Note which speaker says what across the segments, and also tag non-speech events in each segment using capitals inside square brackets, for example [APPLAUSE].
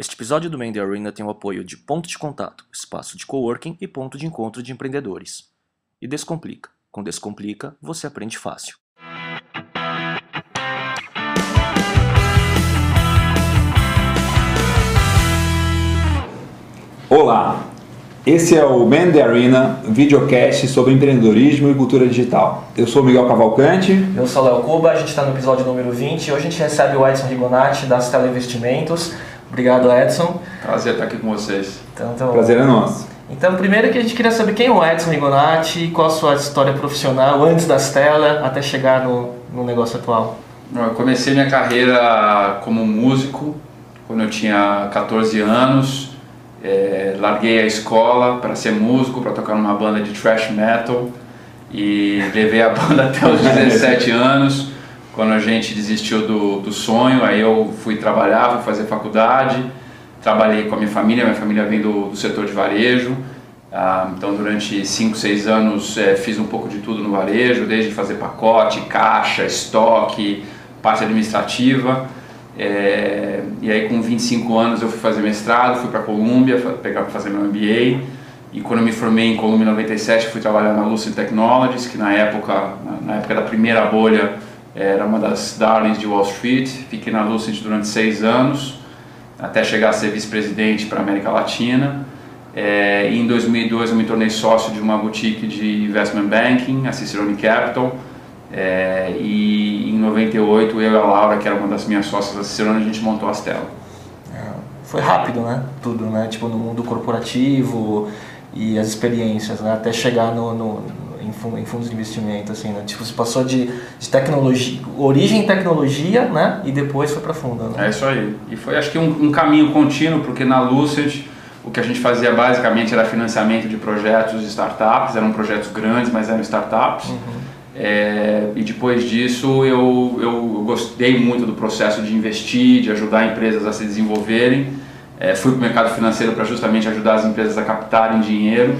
Speaker 1: Este episódio do Mandy Arena tem o apoio de Ponto de Contato, espaço de coworking e ponto de encontro de empreendedores. E Descomplica. Com Descomplica, você aprende fácil.
Speaker 2: Olá, esse é o Man the Arena, videocast sobre empreendedorismo e cultura digital. Eu sou Miguel Cavalcante.
Speaker 3: Eu sou Léo Cuba, a gente está no episódio número 20 e hoje a gente recebe o Edson Rigonati da Stella Investimentos. Obrigado, Edson.
Speaker 4: Prazer estar aqui com vocês.
Speaker 2: Então, então, Prazer é nosso.
Speaker 3: Então, primeiro que a gente queria saber quem é o Edson Rigonati, qual a sua história profissional antes da Stella até chegar no, no negócio atual.
Speaker 4: Eu comecei minha carreira como músico quando eu tinha 14 anos. É, larguei a escola para ser músico, para tocar numa banda de thrash metal e levei a [LAUGHS] banda até os [LAUGHS] 17 anos quando a gente desistiu do, do sonho, aí eu fui trabalhar, fui fazer faculdade, trabalhei com a minha família, minha família vem do, do setor de varejo, ah, então durante 5, 6 anos é, fiz um pouco de tudo no varejo, desde fazer pacote, caixa, estoque, parte administrativa, é, e aí com 25 anos eu fui fazer mestrado, fui para a Colômbia, pegar para fazer meu MBA, e quando eu me formei em Colômbia em 97 fui trabalhar na Lucid Technologies, que na época, na época da primeira bolha, era uma das darlings de Wall Street. Fiquei na Lucent durante seis anos, até chegar a ser vice-presidente para a América Latina. É, em 2002 eu me tornei sócio de uma boutique de investment banking, a Cicerone Capital. É, e em 98 eu e a Laura, que era uma das minhas sócias da Cicerone, a gente montou a Stella.
Speaker 3: É, foi rápido, né? Tudo, né? Tipo no mundo corporativo e as experiências, né? Até chegar no, no em, fundos de investimento, assim, né? Tipo, você passou de, de tecnologia, origem em tecnologia, né? E depois foi para fundo, né?
Speaker 4: É isso aí. E foi, acho que, um, um caminho contínuo, porque na Lucid o que a gente fazia basicamente era financiamento de projetos de startups, eram projetos grandes, mas eram startups. Uhum. É, e depois disso eu, eu gostei muito do processo de investir, de ajudar empresas a se desenvolverem. É, fui para o mercado financeiro para justamente ajudar as empresas a captarem dinheiro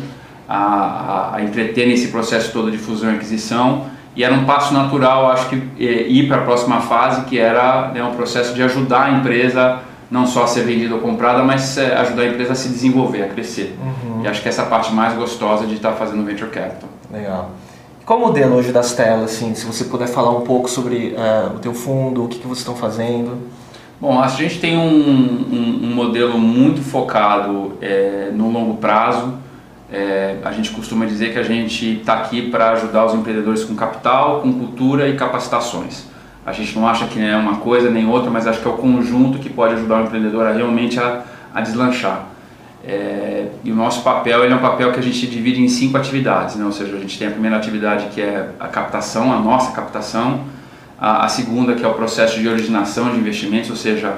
Speaker 4: a, a, entreter nesse processo todo de fusão e aquisição e era um passo natural, acho que, é, ir para a próxima fase, que era né, um processo de ajudar a empresa não só a ser vendida ou comprada, mas é, ajudar a empresa a se desenvolver, a crescer. Uhum. E acho que essa é a parte mais gostosa de estar fazendo venture capital.
Speaker 3: Legal. Qual o modelo hoje das telas, assim, se você puder falar um pouco sobre uh, o teu fundo, o que, que vocês estão fazendo?
Speaker 4: Bom, a gente tem um, um, um modelo muito focado é, no longo prazo, é, a gente costuma dizer que a gente está aqui para ajudar os empreendedores com capital, com cultura e capacitações. A gente não acha que é uma coisa nem outra, mas acho que é o conjunto que pode ajudar o empreendedor a realmente a, a deslanchar. É, e o nosso papel ele é um papel que a gente divide em cinco atividades, né? ou seja, a gente tem a primeira atividade que é a captação, a nossa captação, a, a segunda que é o processo de originação de investimentos, ou seja,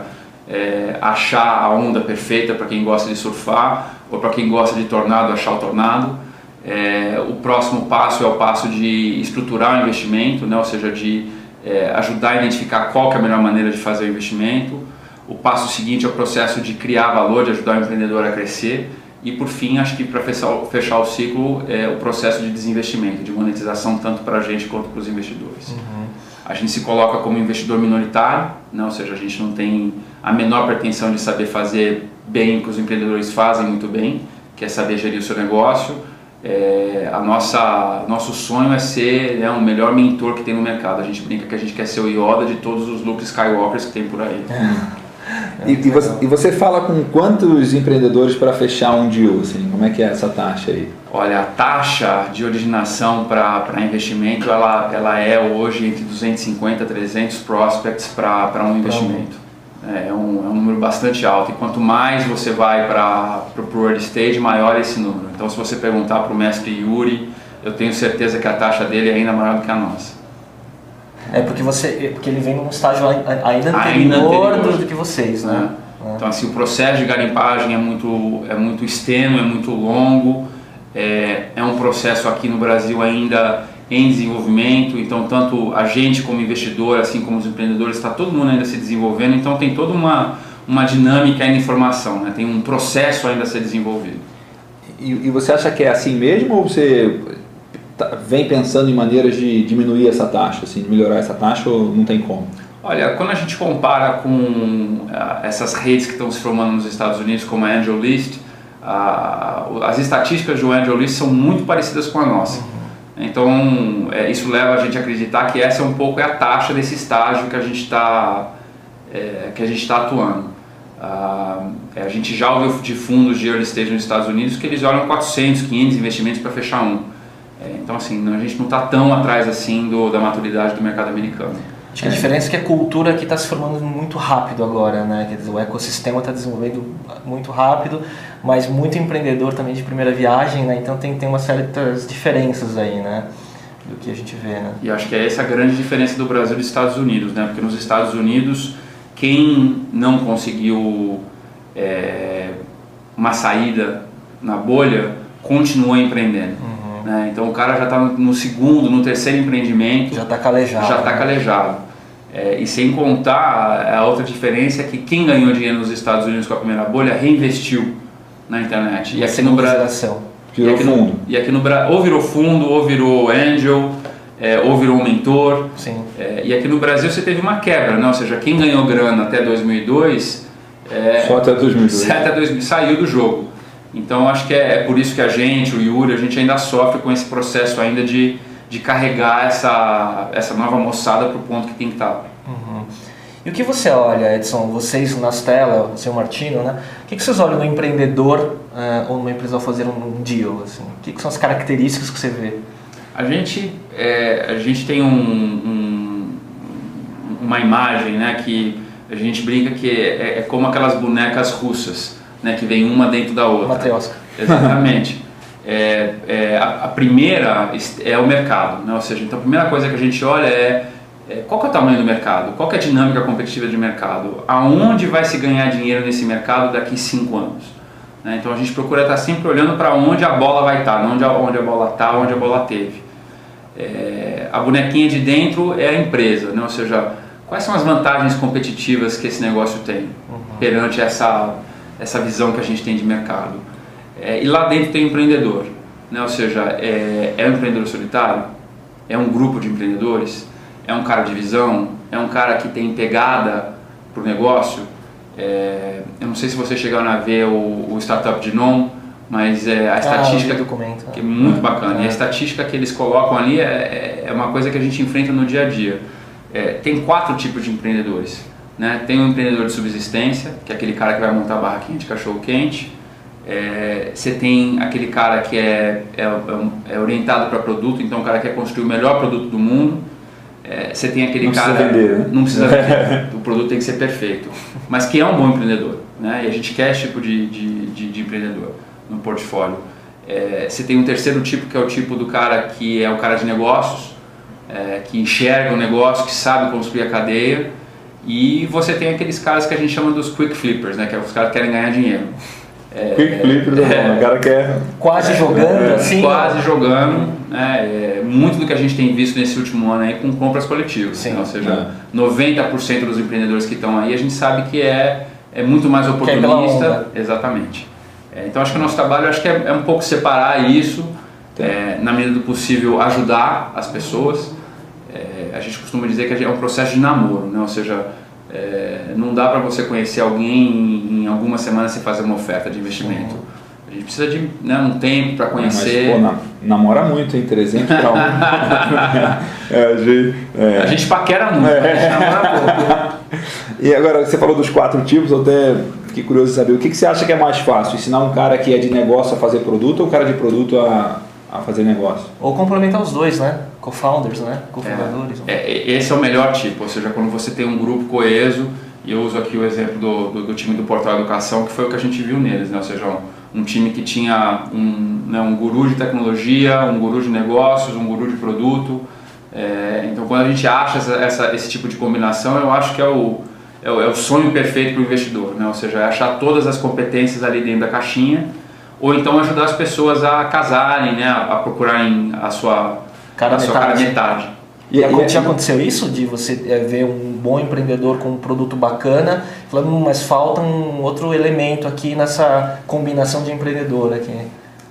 Speaker 4: é, achar a onda perfeita para quem gosta de surfar ou para quem gosta de tornado, achar o tornado. É, o próximo passo é o passo de estruturar o investimento, né? ou seja, de é, ajudar a identificar qual é a melhor maneira de fazer o investimento. O passo seguinte é o processo de criar valor, de ajudar o empreendedor a crescer. E por fim, acho que para fechar, fechar, o ciclo, é o processo de desinvestimento, de monetização tanto para a gente quanto para os investidores. Uhum. A gente se coloca como investidor minoritário, né? ou seja, a gente não tem a menor pretensão de saber fazer bem o que os empreendedores fazem muito bem, que é saber gerir o seu negócio. É, a nossa nosso sonho é ser né, o melhor mentor que tem no mercado. A gente brinca que a gente quer ser o Yoda de todos os Luke Skywalkers que tem por aí.
Speaker 2: É. [LAUGHS] E, e, você, e, você, fala com quantos empreendedores para fechar um deal? Assim, como é que é essa taxa aí?
Speaker 4: Olha, a taxa de originação para investimento ela, ela é hoje entre 250 e 300 prospects para um investimento. É, é um, é um número bastante alto e quanto mais você vai para o early stage, maior é esse número. Então, se você perguntar para o mestre Yuri, eu tenho certeza que a taxa dele é ainda maior do que a nossa.
Speaker 3: É porque você, porque ele vem num estágio ainda anterior, ainda anterior. do que vocês, né?
Speaker 4: É. Então assim, o processo de garimpagem é muito, é muito extenso, é muito longo, é, é um processo aqui no Brasil ainda em desenvolvimento, então tanto a gente como investidor, assim como os empreendedores, está todo mundo ainda se desenvolvendo, então tem toda uma, uma dinâmica ainda em formação, né? tem um processo ainda a ser desenvolvido.
Speaker 2: E, e você acha que é assim mesmo ou você Tá, vem pensando em maneiras de diminuir essa taxa, assim, de melhorar essa taxa ou não tem como?
Speaker 4: Olha, quando a gente compara com uh, essas redes que estão se formando nos Estados Unidos, como a Angel List, uh, as estatísticas do Angel List são muito parecidas com a nossa. Então, é, isso leva a gente a acreditar que essa é um pouco é a taxa desse estágio que a gente está é, que a gente está atuando. Uh, a gente já ouviu de fundos de early stage nos Estados Unidos que eles olham 400, 500 investimentos para fechar um. É, então, assim, a gente não está tão atrás assim do, da maturidade do mercado americano.
Speaker 3: Acho que a diferença é que a cultura aqui está se formando muito rápido agora, né? Quer dizer, o ecossistema está desenvolvendo muito rápido, mas muito empreendedor também de primeira viagem, né? Então tem, tem umas certas diferenças aí, né? Do que a gente vê, né?
Speaker 4: E acho que é essa a grande diferença do Brasil e dos Estados Unidos, né? Porque nos Estados Unidos, quem não conseguiu é, uma saída na bolha, continua empreendendo. Né? Então o cara já está no segundo, no terceiro empreendimento.
Speaker 3: Já está calejado.
Speaker 4: Já está calejado. É, e sem contar a outra diferença é que quem ganhou dinheiro nos Estados Unidos com a primeira bolha reinvestiu na internet.
Speaker 3: E aqui no Brasil.
Speaker 2: Virou
Speaker 4: e
Speaker 2: fundo.
Speaker 4: e aqui no Brasil, ou virou fundo, ou virou angel, é, ou virou um mentor.
Speaker 3: Sim.
Speaker 4: É, e aqui no Brasil você teve uma quebra, né? ou seja, quem ganhou grana até 2002.
Speaker 2: É, Só até 2002.
Speaker 4: Até 2000, saiu do jogo. Então acho que é, é, por isso que a gente, o Yuri, a gente ainda sofre com esse processo ainda de, de carregar essa, essa nova moçada para o ponto que tem que estar. Tá.
Speaker 3: Uhum. E o que você olha, Edson, vocês nas telas, você e o Martino, né? O que, que vocês olham no empreendedor uh, ou numa empresa ao fazer um deal? Assim? O que, que são as características que você vê?
Speaker 4: A gente, é, a gente tem um, um, uma imagem né, que a gente brinca que é, é como aquelas bonecas russas né, que vem uma dentro da outra.
Speaker 3: Matriosca.
Speaker 4: Exatamente. [LAUGHS] é, é, a, a, primeira é o mercado, né? ou seja, então a primeira coisa que a gente olha é, é qual é o tamanho do mercado, qual é a dinâmica competitiva de mercado, aonde vai se ganhar dinheiro nesse mercado daqui cinco anos. Né? Então a gente procura estar sempre olhando para onde a bola vai estar, não onde a, onde a bola está, onde a bola teve. É, a bonequinha de dentro é a empresa, né? ou seja, quais são as vantagens competitivas que esse negócio tem uhum. perante essa essa visão que a gente tem de mercado. É, e lá dentro tem o empreendedor, né? ou seja, é, é um empreendedor solitário, é um grupo de empreendedores, é um cara de visão, é um cara que tem pegada para o negócio. É, eu não sei se você chegaram a ver o, o Startup de Non, mas é, a ah, estatística
Speaker 3: documento,
Speaker 4: que é muito bacana. E a é. estatística que eles colocam ali é, é, é uma coisa que a gente enfrenta no dia a dia. É, tem quatro tipos de empreendedores. Né? Tem o um empreendedor de subsistência, que é aquele cara que vai montar barraquinha de cachorro quente. É, você tem aquele cara que é, é, é, é orientado para produto, então o cara quer construir o melhor produto do mundo. É, você tem aquele
Speaker 2: não
Speaker 4: cara.
Speaker 2: Precisa vender, né?
Speaker 4: Não precisa [LAUGHS] vender. o produto tem que ser perfeito. Mas que é um bom empreendedor. Né? E a gente quer esse tipo de, de, de, de empreendedor no portfólio. É, você tem um terceiro tipo que é o tipo do cara que é o cara de negócios, que enxerga o negócio, que sabe construir a cadeia e você tem aqueles caras que a gente chama dos quick flippers, né? Que é os caras que querem ganhar dinheiro.
Speaker 2: É, quick flippers, é, o cara quer...
Speaker 3: Quase jogando, é, assim?
Speaker 4: Quase jogando. Né? É, muito do que a gente tem visto nesse último ano aí com compras coletivas. Né? Ou seja, é. 90% dos empreendedores que estão aí, a gente sabe que é, é muito mais oportunista. Exatamente. É, então acho que o nosso trabalho acho que é, é um pouco separar isso, é, na medida do possível ajudar as pessoas é, a gente costuma dizer que é um processo de namoro, né? ou seja, é, não dá para você conhecer alguém em, em algumas semanas e fazer uma oferta de investimento. A gente precisa de né, um tempo para conhecer.
Speaker 2: Mas, pô, na, namora muito, hein? 300 para um.
Speaker 4: é, a, gente, é. a gente paquera muito, a gente namora pouco.
Speaker 2: E agora, você falou dos quatro tipos, eu até fiquei curioso de saber, o que, que você acha que é mais fácil? Ensinar um cara que é de negócio a fazer produto ou um cara de produto a, a fazer negócio?
Speaker 3: Ou complementar os dois, né? co-founders, né? Co-fundadores.
Speaker 4: É, é, esse é o melhor tipo, ou seja, quando você tem um grupo coeso, e eu uso aqui o exemplo do, do, do, time do Portal Educação, que foi o que a gente viu neles, né? ou seja, um, um time que tinha um, né, um guru de tecnologia, um guru de negócios, um guru de produto. É, então, quando a gente acha essa, essa, esse tipo de combinação, eu acho que é o, é o, é o sonho perfeito para o investidor, né? ou seja, é achar todas as competências ali dentro da caixinha, ou então ajudar as pessoas a casarem, né? a, a procurarem a sua
Speaker 3: Cada
Speaker 4: metade. Cada metade.
Speaker 3: E, e já aconteceu isso de você é, ver um bom empreendedor com um produto bacana, falando, hum, mas falta um outro elemento aqui nessa combinação de empreendedor aqui.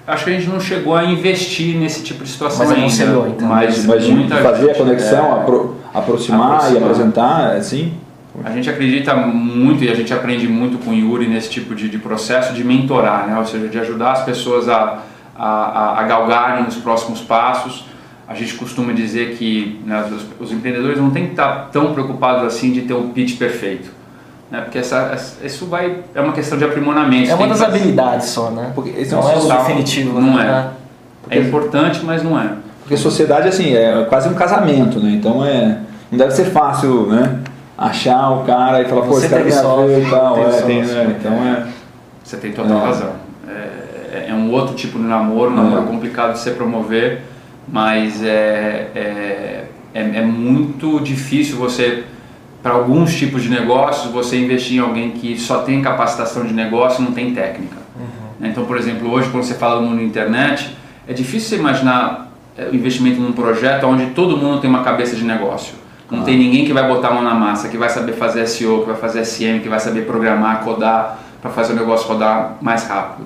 Speaker 4: acho que a gente não chegou a investir nesse tipo de situação
Speaker 3: Mas
Speaker 4: ainda.
Speaker 3: aconselhou, então.
Speaker 4: Mas,
Speaker 2: Mas fazer a conexão,
Speaker 4: é,
Speaker 2: apro- aproximar,
Speaker 4: Aproximar.
Speaker 2: e apresentar, assim.
Speaker 4: A gente acredita muito e a gente aprende muito com o Yuri nesse tipo de, de processo de mentorar, né? ou seja, de ajudar as pessoas a, a, a- a galgarem os próximos passos. A gente costuma dizer que né, os, os empreendedores não têm que estar tão preocupados assim de ter um pitch perfeito, né? porque essa, essa- isso vai, é uma questão de aprimoramento.
Speaker 3: É uma das
Speaker 4: fazer-
Speaker 3: habilidades só, né?
Speaker 2: Porque esse é
Speaker 3: não é o definitivo,
Speaker 4: não
Speaker 3: né?
Speaker 4: É importante, mas não é.
Speaker 2: Porque sociedade, assim, é quase um casamento, né? Então é. Não deve ser fácil, né? Achar o cara e falar, pô,
Speaker 3: Você
Speaker 2: esse cara tem a ver e tal. É, tem,
Speaker 3: sorte.
Speaker 2: né? Então é.
Speaker 4: Você tem total
Speaker 2: É.
Speaker 4: razão. É, é um outro tipo de namoro, um namoro
Speaker 2: É.
Speaker 4: complicado de se promover, mas é, é, é, é muito difícil você, para alguns tipos de negócios, você investir em alguém que só tem capacitação de negócio e não tem técnica. Né? Então, por exemplo, hoje quando você fala do mundo da internet, é difícil você imaginar é, o investimento num projeto onde todo mundo tem uma cabeça de negócio. Não tem ninguém que vai botar a mão na massa, que vai saber fazer SEO, que vai fazer SM, que vai saber programar, codar, para fazer o negócio rodar mais rápido.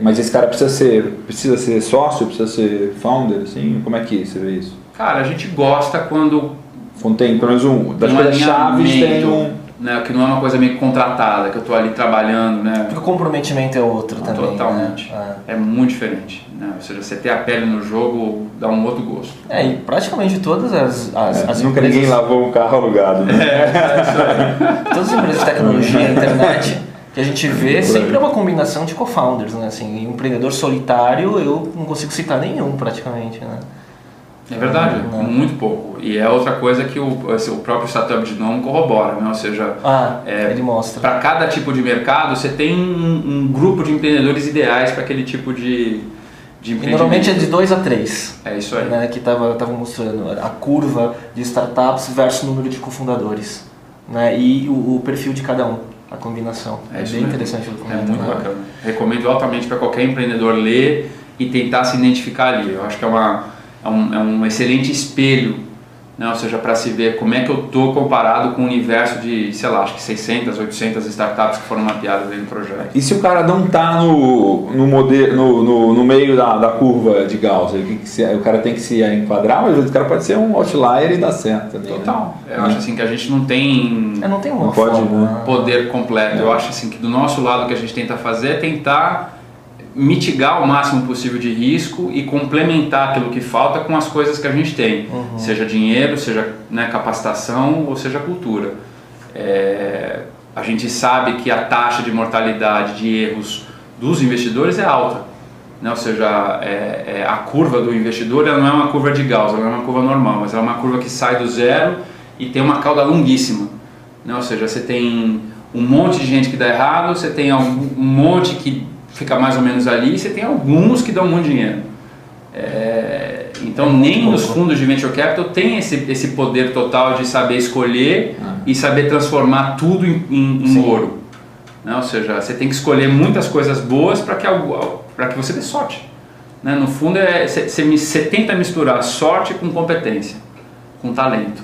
Speaker 2: Mas esse cara precisa ser, precisa ser sócio, precisa ser founder, assim? Como é que você vê isso?
Speaker 4: Cara, a gente gosta quando
Speaker 2: Quando tem pelo menos um. Das
Speaker 4: um
Speaker 2: coisas chaves tem um.
Speaker 4: Né, que não é uma coisa meio contratada, que eu estou ali trabalhando, né?
Speaker 3: Porque o comprometimento é outro também.
Speaker 4: Totalmente.
Speaker 3: Né?
Speaker 4: É muito diferente. Né? Ou seja, você ter a pele no jogo dá um outro gosto.
Speaker 3: É. É, e praticamente todas as, as,
Speaker 2: É,
Speaker 3: as
Speaker 2: nunca
Speaker 3: empresas,
Speaker 2: ninguém lavou um carro alugado. Né? [LAUGHS]
Speaker 3: todas as empresas de tecnologia e internet que a gente vê
Speaker 2: aí.
Speaker 3: sempre é uma combinação de co-founders, né? Assim, um empreendedor solitário eu não consigo citar nenhum praticamente, né?
Speaker 4: É verdade,
Speaker 3: Não.
Speaker 4: muito pouco. E é outra coisa que o, esse- o próprio Startup de Nome corrobora, né? Ou seja,
Speaker 3: Ah,
Speaker 4: É,
Speaker 3: ele mostra.
Speaker 4: para cada tipo de mercado, você tem um, um grupo de empreendedores ideais para aquele tipo de, de
Speaker 3: E
Speaker 4: empreendimento.
Speaker 3: normalmente é de 2 a 3.
Speaker 4: É isso aí.
Speaker 3: Né, que estava tava mostrando a curva de startups versus número de cofundadores. Né, e o, o perfil de cada um, a combinação.
Speaker 4: É
Speaker 3: É, bem
Speaker 4: mesmo.
Speaker 3: interessante o
Speaker 4: É
Speaker 3: documento.
Speaker 4: muito
Speaker 3: né?
Speaker 4: bacana. Recomendo altamente para qualquer empreendedor ler e tentar se identificar ali. Eu acho que é, uma, é, um, é um excelente espelho, né? ou seja, para se ver como é que eu estou comparado com o universo de, sei lá, acho que 600, 800 startups que foram mapeadas aí no projeto.
Speaker 2: E se o cara não está no, no, modelo, no, no, no meio da, da curva de Gauss, o, que que se- o cara tem que se enquadrar, mas o cara pode ser um outlier e dar certo também. né?
Speaker 4: Total. Eu
Speaker 2: É.
Speaker 4: acho assim que a gente não tem
Speaker 3: não tem fórmula,
Speaker 2: né?
Speaker 4: poder completo.
Speaker 2: É.
Speaker 4: Eu acho assim que do nosso lado o que a gente tenta fazer é tentar mitigar o máximo possível de risco e complementar aquilo que falta com as coisas que a gente tem,
Speaker 3: Uhum.
Speaker 4: seja dinheiro, seja né, capacitação ou seja cultura. É, a gente sabe que a taxa de mortalidade de erros dos investidores é alta, né? ou seja, é- é a curva do investidor ela não é uma curva de Gauss, ela não é uma curva normal, mas ela é uma curva que sai do zero e tem uma cauda longuíssima. Né? Ou seja, você tem um monte de gente que dá errado, você tem um monte que fica mais ou menos ali, e você tem alguns que dão muito dinheiro. É, então, nem os fundos de venture capital tem esse, esse poder total de saber escolher e saber transformar tudo em, em- em ouro. Né? Ou seja, você tem que escolher muitas coisas boas para que, algo- que você dê sorte. Né? No fundo, é, você, tenta misturar sorte com competência, com talento.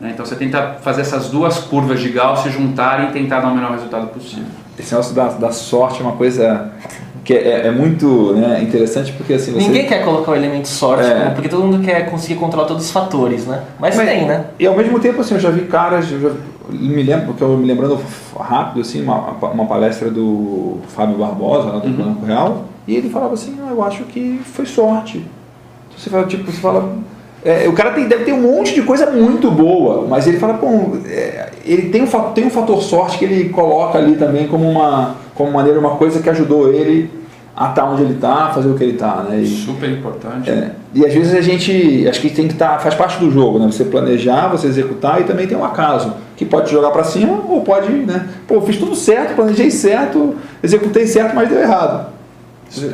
Speaker 4: né? Então, você tenta fazer essas duas curvas de Gauss se juntarem e tentar dar o melhor resultado possível.
Speaker 2: Esse negócio da, da sorte é uma coisa que é, é muito né, interessante porque assim você...
Speaker 3: Ninguém quer colocar o elemento sorte,
Speaker 2: É.
Speaker 3: né? porque todo mundo quer conseguir controlar todos os fatores, né? Mas,
Speaker 2: Mas-
Speaker 3: tem, né?
Speaker 2: E ao mesmo tempo, assim, eu já vi caras, eu já me lembro, porque eu me lembrando rápido, assim, uma, uma palestra do Fábio Barbosa, lá do Banco Real, e ele falava assim, ah, eu acho que foi sorte. Então, você fala, tipo, você fala... é, o cara tem, deve ter um monte de coisa muito boa, mas ele fala, pô, é, ele tem um, tem um fator sorte que ele coloca ali também como uma, como maneira, uma coisa que ajudou ele a estar onde ele está, fazer o que ele está, né? E-
Speaker 4: Super importante.
Speaker 2: é, e às vezes a gente, acho que tem que estar, faz parte do jogo, né? Você planejar, você executar e também tem um acaso, que pode jogar para cima ou pode, né? Pô, fiz tudo certo, planejei certo, executei certo, mas deu errado.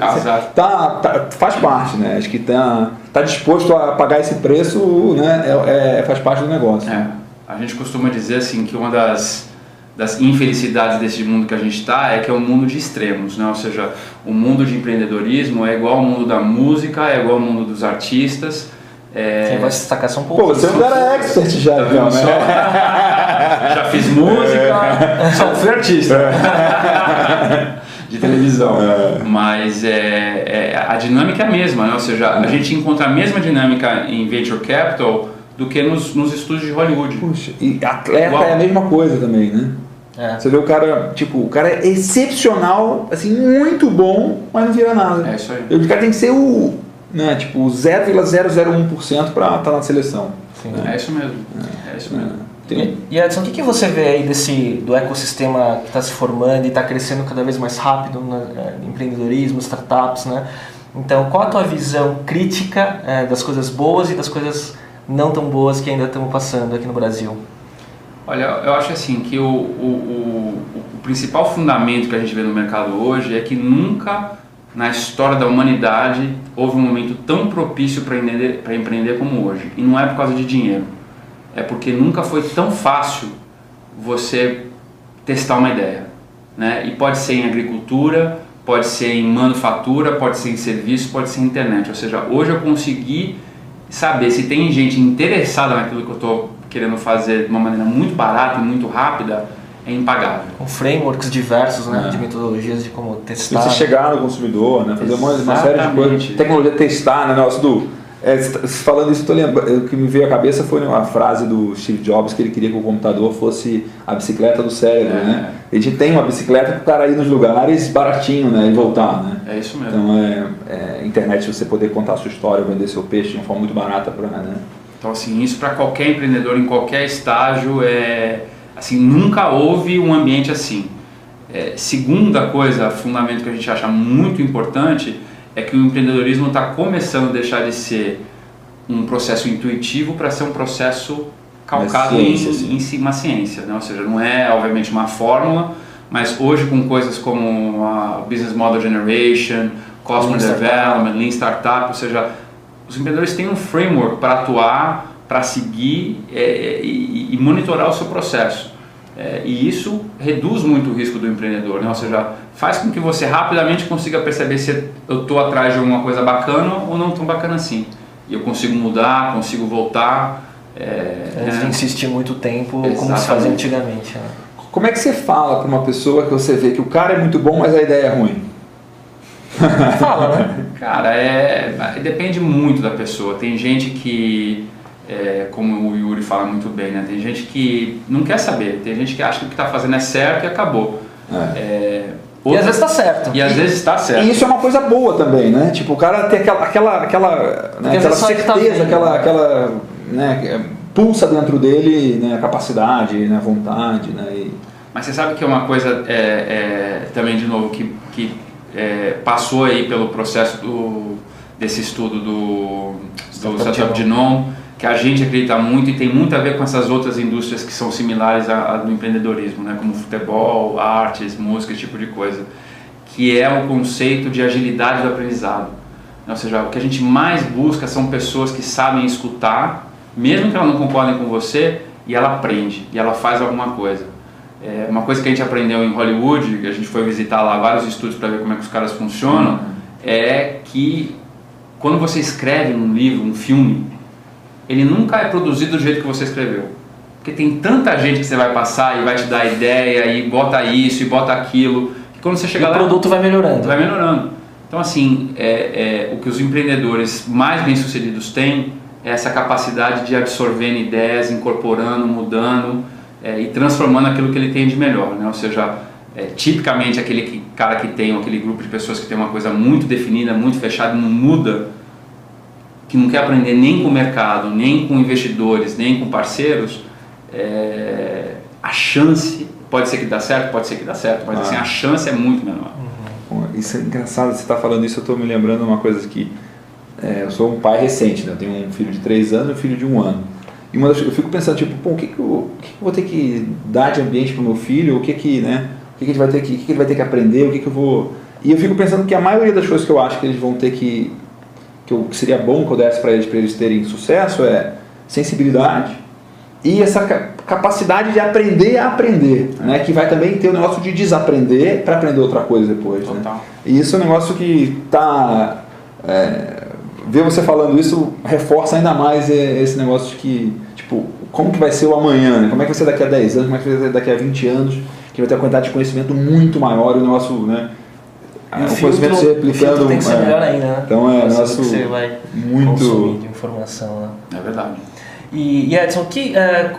Speaker 4: Azar.
Speaker 2: Tá, tá- faz parte, né? Acho que tá, tá disposto a pagar esse preço, né? É, é- faz parte do negócio.
Speaker 4: É, a gente costuma dizer assim que uma das, das infelicidades desse mundo que a gente está é que é um mundo de extremos, né? Ou seja, o mundo de empreendedorismo é igual ao mundo da música, é igual ao mundo dos artistas. É,
Speaker 3: Quem vai se destacar são poucos.
Speaker 2: Pô, você é um cara expert já,
Speaker 4: Tá
Speaker 2: então,
Speaker 4: só?
Speaker 2: né? [LAUGHS]
Speaker 4: Já fiz música, só fui artista [LAUGHS] de televisão. Mas é, é, a dinâmica é a mesma, né? ou seja, a gente encontra a mesma dinâmica em venture capital do que nos, nos estúdios de Hollywood.
Speaker 2: Puxa, e atleta
Speaker 4: Igual.
Speaker 2: é a mesma coisa também, né?
Speaker 3: É.
Speaker 2: Você vê o cara, tipo, o cara é excepcional, assim, muito bom, mas não vira nada.
Speaker 4: É isso aí.
Speaker 2: O cara tem que ser o, né, tipo, 0,001% para estar na seleção.
Speaker 3: Sim.
Speaker 4: É isso mesmo. É isso mesmo.
Speaker 2: Tem-
Speaker 3: E, e Edson, o que, que você vê aí desse, do ecossistema que está se formando e está crescendo cada vez mais rápido no eh, empreendedorismo, startups, né? Então, qual a tua visão crítica eh, das coisas boas e das coisas não tão boas que ainda estamos passando aqui no Brasil?
Speaker 4: Olha, eu acho assim que o, o, o, o principal fundamento que a gente vê no mercado hoje é que nunca na história da humanidade houve um momento tão propício para empreender, para empreender como hoje. E não é por causa de dinheiro. É porque nunca foi tão fácil você testar uma ideia. Né? E pode ser em agricultura, pode ser em manufatura, pode ser em serviço, pode ser em internet. Ou seja, hoje eu consegui saber se tem gente interessada naquilo que eu estou querendo fazer de uma maneira muito barata e muito rápida, é impagável.
Speaker 3: Com frameworks diversos, né?
Speaker 2: É.
Speaker 3: De metodologias de como
Speaker 2: E
Speaker 3: testar.
Speaker 2: você chegar no consumidor, né? Fazer uma, uma série de coisas. Tecnologia testar, né? Negócio do. É, tá- falando isso, tô lembrando, o que me veio à cabeça foi uma frase do Steve Jobs que ele queria que o computador fosse a bicicleta do cérebro,
Speaker 4: É.
Speaker 2: né? A gente tem uma bicicleta para o cara ir nos lugares baratinho, né? E voltar, né?
Speaker 4: É isso mesmo.
Speaker 2: Então é, é internet você poder contar a sua história, vender seu peixe de uma forma muito barata para, né?
Speaker 4: Então, assim, isso para qualquer empreendedor em qualquer estágio é assim, nunca houve um ambiente assim. É, segunda coisa, fundamento que a gente acha muito importante é que o empreendedorismo está começando a deixar de ser um processo intuitivo para ser um processo calcado
Speaker 2: ciência,
Speaker 4: em,
Speaker 2: assim.
Speaker 4: em si- uma ciência, né? ou seja, não é obviamente uma fórmula, mas hoje com coisas como a Business Model Generation, Customer. Development, Lean Startup, ou seja, os empreendedores têm um framework para atuar, para seguir é, e, e monitorar o seu processo. É, e isso reduz muito o risco do empreendedor, né? ou seja, faz com que você rapidamente consiga perceber se eu estou atrás de alguma coisa bacana ou não tão bacana assim. E eu consigo mudar, consigo voltar. É,
Speaker 3: Antes de
Speaker 4: né?
Speaker 3: insistir muito tempo, como se
Speaker 4: Exatamente.
Speaker 3: fazia antigamente. Né?
Speaker 2: Como é que você fala para uma pessoa que você vê que o cara é muito bom, mas a ideia é ruim?
Speaker 3: Fala, né?
Speaker 4: Cara, é, depende muito da pessoa. Tem gente que, é, como o Yuri fala muito bem, né? tem gente que não quer saber, tem gente que acha que o que está fazendo é certo e acabou.
Speaker 2: É.
Speaker 4: É,
Speaker 3: E
Speaker 4: outra-
Speaker 3: às vezes tá certo.
Speaker 4: e às vezes está certo.
Speaker 2: E isso é uma coisa boa também, né? Tipo, o cara ter aquela, aquela, aquela, né, aquela
Speaker 3: só ele tá
Speaker 2: certeza,
Speaker 3: vendo,
Speaker 2: aquela,
Speaker 3: né?
Speaker 2: aquela, né, pulsa dentro dele, né, a capacidade, né, a vontade, né? E,
Speaker 4: Mas você sabe que é uma coisa é, é, também, de novo, que, que é, passou aí pelo processo do, desse estudo do, do
Speaker 3: Startup
Speaker 4: Startup Genome, que a gente acredita muito e tem muito a ver com essas outras indústrias que são similares à, à do empreendedorismo, né? como futebol, artes, música, esse tipo de coisa, que é o conceito de agilidade do aprendizado. Ou seja, o que a gente mais busca são pessoas que sabem escutar, mesmo que elas não concordem com você, e ela aprende, e ela faz alguma coisa. É, uma coisa que a gente aprendeu em Hollywood, que a gente foi visitar lá vários estúdios para ver como é que os caras funcionam, é que quando você escreve um livro, um filme, ele nunca é produzido do jeito que você escreveu. Porque tem tanta gente que você vai passar e vai te dar ideia e bota isso e bota aquilo, que quando você
Speaker 3: E
Speaker 4: chega
Speaker 3: o
Speaker 4: lá
Speaker 3: produto vai melhorando.
Speaker 4: vai melhorando. Então, assim, é, é, o que os empreendedores mais bem-sucedidos têm é essa capacidade de absorver ideias, incorporando, mudando é, e transformando aquilo que ele tem de melhor. Né? Ou seja, é, tipicamente aquele que- cara que tem, ou aquele grupo de pessoas que tem uma coisa muito definida, muito fechada, não muda, que não quer aprender nem com o mercado, nem com investidores, nem com parceiros, é, a chance, pode ser que dá certo, pode ser que dá certo, mas
Speaker 2: Ah.
Speaker 4: assim, a chance é muito menor.
Speaker 2: Bom, Isso é engraçado, você está falando isso, eu estou me lembrando uma coisa que é, eu sou um pai recente, né? eu tenho um filho de 3 anos e um filho de um ano. E uma das, eu fico pensando, tipo, pô, o que, que, eu, o que, que eu vou ter que dar de ambiente para o meu filho? O que que, né? O que, que ele vai ter que, o que, que ele vai ter que aprender? O que, que eu vou... E eu fico pensando que a maioria das coisas que eu acho que eles vão ter que... Que, eu, que seria bom que eu desse para eles, para eles terem sucesso é sensibilidade e essa ca- capacidade de aprender a aprender, né? Que vai também ter o negócio de desaprender para aprender outra coisa depois, né?
Speaker 4: Total.
Speaker 2: E isso é um negócio que tá. É, ver você falando isso reforça ainda mais esse negócio de que, tipo, como que vai ser o amanhã, né? Como é que vai ser daqui a 10 anos, como é que vai ser daqui a 20 anos, que vai ter uma quantidade de conhecimento muito maior e o negócio, né?
Speaker 3: E o
Speaker 2: conhecimento se replicando.
Speaker 3: tem que ser
Speaker 2: é.
Speaker 3: melhor ainda, né?
Speaker 2: Então é nosso
Speaker 3: que você vai
Speaker 2: muito-
Speaker 3: de informação, né?
Speaker 4: É verdade.
Speaker 3: E, e Edson, que,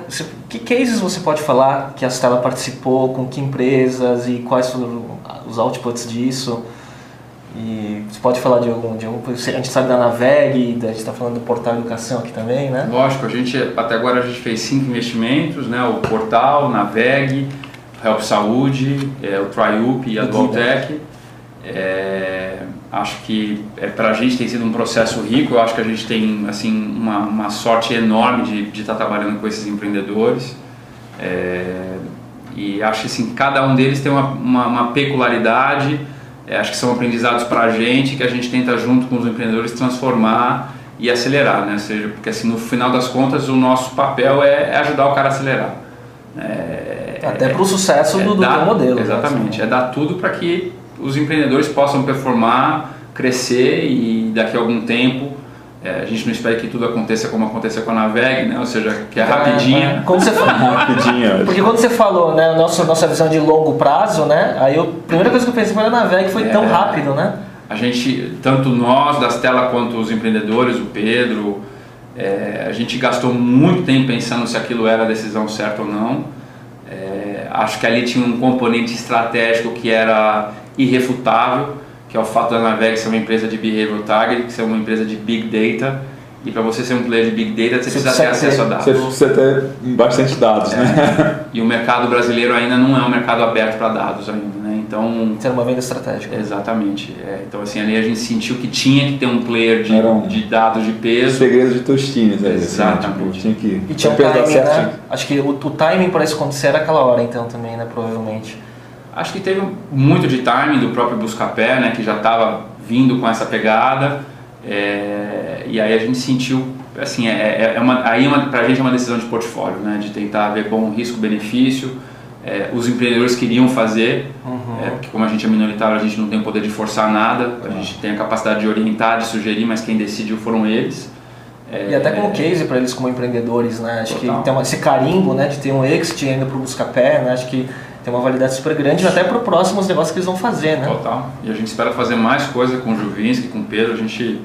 Speaker 3: se- que cases você pode falar que a Stella participou, com que empresas e quais foram os outputs disso? E você pode falar de algum, de algum a gente sabe da Naveg, a gente está falando do Portal Educação aqui também, né?
Speaker 4: Lógico, a gente até agora a gente fez cinco investimentos, né? O Portal, Naveg, Help Saúde, é, o Triup e a Dualtech. É, acho que é, para a gente tem sido um processo rico. Eu acho que a gente tem assim uma, uma sorte enorme de, estar trabalhando com esses empreendedores. É, e acho que assim, cada um deles tem uma, uma, uma peculiaridade. É, acho que são aprendizados para a gente que a gente tenta junto com os empreendedores transformar e acelerar, né? Ou seja, porque assim no final das contas o nosso papel é, é ajudar o cara a acelerar. É,
Speaker 3: Até para o sucesso do, do
Speaker 4: dar-
Speaker 3: modelo. né?
Speaker 4: Exatamente, é dar tudo para que os empreendedores possam performar, crescer e daqui a algum tempo é, a gente não espera que tudo aconteça como aconteceu com a Naveg, né? ou seja, que é rapidinha.
Speaker 3: Como você [LAUGHS] falou,
Speaker 2: rapidinho.
Speaker 3: porque quando você falou, né, a nossa, nossa visão de longo prazo, né, aí eu, a primeira coisa que eu pensei foi na Naveg, foi tão
Speaker 4: É.
Speaker 3: rápido, né?
Speaker 4: A gente, tanto nós da Stella quanto os empreendedores, o Pedro, é, a gente gastou muito tempo pensando se aquilo era a decisão certa ou não. É, acho que ali tinha um componente estratégico que era irrefutável, que é o fato da Naveg ser uma empresa de behavioral targeting, ser uma empresa de big data. E para você ser um player de big data, você,
Speaker 3: Você
Speaker 4: precisa ter acesso a dados.
Speaker 2: Você precisa ter bastante dados, né?
Speaker 4: E o mercado brasileiro ainda não é um mercado aberto para dados ainda, né? Então,
Speaker 3: Ter uma venda estratégica.
Speaker 4: Exatamente. É, então, assim, ali a gente sentiu que tinha que ter um player de,
Speaker 2: um-
Speaker 4: de dados de
Speaker 2: Os
Speaker 4: peso.
Speaker 2: segredos de Tostines, aí, assim,
Speaker 4: Exatamente.
Speaker 2: tipo, tinha que.
Speaker 3: E tinha um timing, né? Acho que o, o timing para isso acontecer era aquela hora, então, também, né? Provavelmente.
Speaker 4: Acho que teve muito de timing do próprio Buscapé, né, que já estava vindo com essa pegada. É, e aí a gente sentiu, assim, é, é, é uma, aí é uma, pra gente é uma decisão de portfólio, né, de tentar ver bom risco-benefício. É, os empreendedores queriam fazer, é, porque como a gente é minoritário, a gente não tem o poder de forçar nada, a gente tem a capacidade de orientar, de sugerir, mas quem decidiu foram eles. É,
Speaker 3: E até como case para eles como empreendedores, né? Acho
Speaker 4: Total.
Speaker 3: que tem uma, esse carimbo, né? De ter um exit ainda para o Buscapé, né? Acho que tem uma validade super grande até para os próximos negócios que eles vão fazer, né?
Speaker 4: Total. E a gente espera fazer mais coisa com o Juvinski, com o Pedro. A gente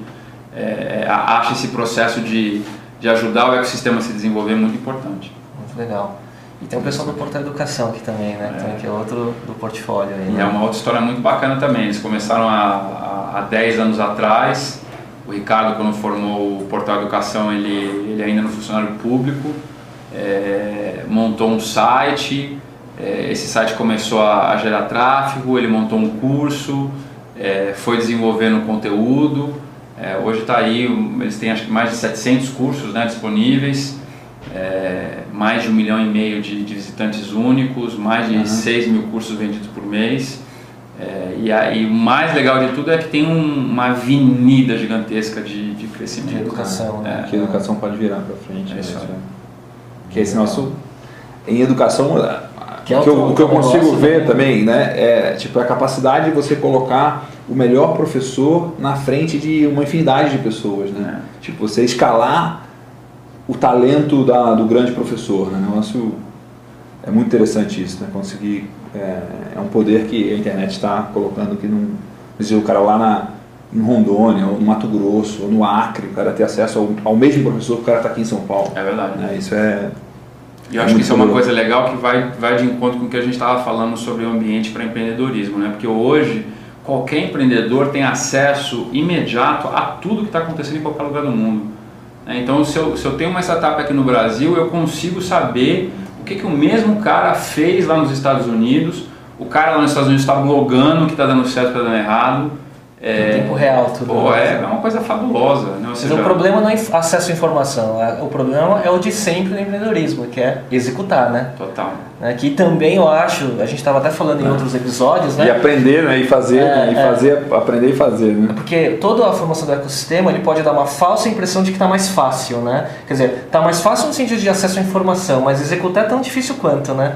Speaker 4: é, é, acha esse processo de, de ajudar o ecossistema a se desenvolver muito importante.
Speaker 3: Muito legal. E tem o pessoal do Portal Educação aqui também, né? Também, que é outro do portfólio aí,
Speaker 4: E
Speaker 3: né?
Speaker 4: é uma outra história muito bacana também. Eles começaram há, há há 10 anos atrás. O Ricardo, quando formou o Portal Educação, ele, ele ainda no funcionário público, é, montou um site. É, esse site começou a, a gerar tráfego, ele montou um curso, é, foi desenvolvendo conteúdo. É, hoje está aí, eles têm acho que mais de 700 cursos né, disponíveis. É, mais de um milhão e meio de, de visitantes únicos, mais de 6 mil cursos vendidos por mês. É, e, aí, o mais legal de tudo é que tem um- uma avenida gigantesca de, de crescimento.
Speaker 3: De educação, né?
Speaker 2: Que a educação pode virar para frente.
Speaker 4: É
Speaker 2: né?
Speaker 4: isso aí.
Speaker 2: Que esse nosso. Em educação,
Speaker 3: Que é
Speaker 2: o que eu, que eu consigo
Speaker 3: negócio
Speaker 2: ver
Speaker 3: também.
Speaker 2: também, né, é tipo a capacidade de você colocar o melhor professor na frente de uma infinidade de pessoas, né? Tipo, você escalar o talento da, do grande professor, né? Negócio é muito interessante isso, né? Conseguir é, é um poder que a internet está colocando que não dizer o cara lá na em Rondônia, ou no Mato Grosso, ou no Acre, o cara ter acesso ao, ao mesmo professor que o cara está aqui em São Paulo.
Speaker 4: É verdade.
Speaker 2: né? Isso é
Speaker 4: E eu
Speaker 2: É
Speaker 4: acho que isso é uma coisa legal que vai, vai de encontro com o que a gente estava falando sobre o ambiente para empreendedorismo, né? Porque hoje qualquer empreendedor tem acesso imediato a tudo que está acontecendo em qualquer lugar do mundo. né? Então, se eu, se eu tenho uma startup aqui no Brasil, eu consigo saber o que, que o mesmo cara fez lá nos Estados Unidos. O cara lá nos Estados Unidos está blogando o que está dando certo e está dando errado. É,
Speaker 3: Em tempo real, tudo.
Speaker 4: Pô, é, é uma coisa fabulosa. Né? Ou
Speaker 3: Mas
Speaker 4: seja,
Speaker 3: o problema não é acesso à informação, é- o problema é o de sempre no empreendedorismo, que é executar, né?
Speaker 4: Total.
Speaker 3: Né, Que também eu acho, a gente estava até falando em outros episódios, né?
Speaker 2: E aprender, né? E fazer,
Speaker 3: É,
Speaker 2: né? E
Speaker 3: é.
Speaker 2: fazer, aprender e fazer, né?
Speaker 3: Porque toda a formação do ecossistema ele pode dar uma falsa impressão de que está mais fácil, né? Quer dizer, está mais fácil no sentido de acesso à informação, mas executar é tão difícil quanto, né?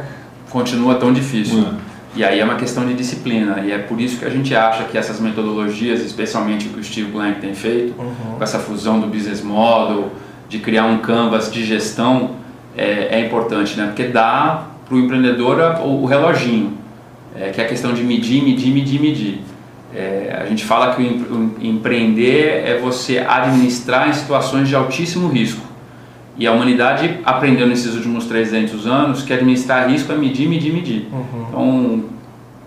Speaker 4: continua tão difícil.
Speaker 2: Hum.
Speaker 4: E aí é uma questão de disciplina. E é por isso que a gente acha que essas metodologias, especialmente o que o Steve Blank tem feito, com essa fusão do business model, de criar um canvas de gestão, é, é importante, né? Porque dá para o empreendedor o, o reloginho, é, que é a questão de medir, medir, medir, medir. É, a gente fala que o empreender é você administrar em situações de altíssimo risco. E a humanidade aprendeu nesses últimos 300 anos que administrar risco é medir, medir, medir. Uhum. Então,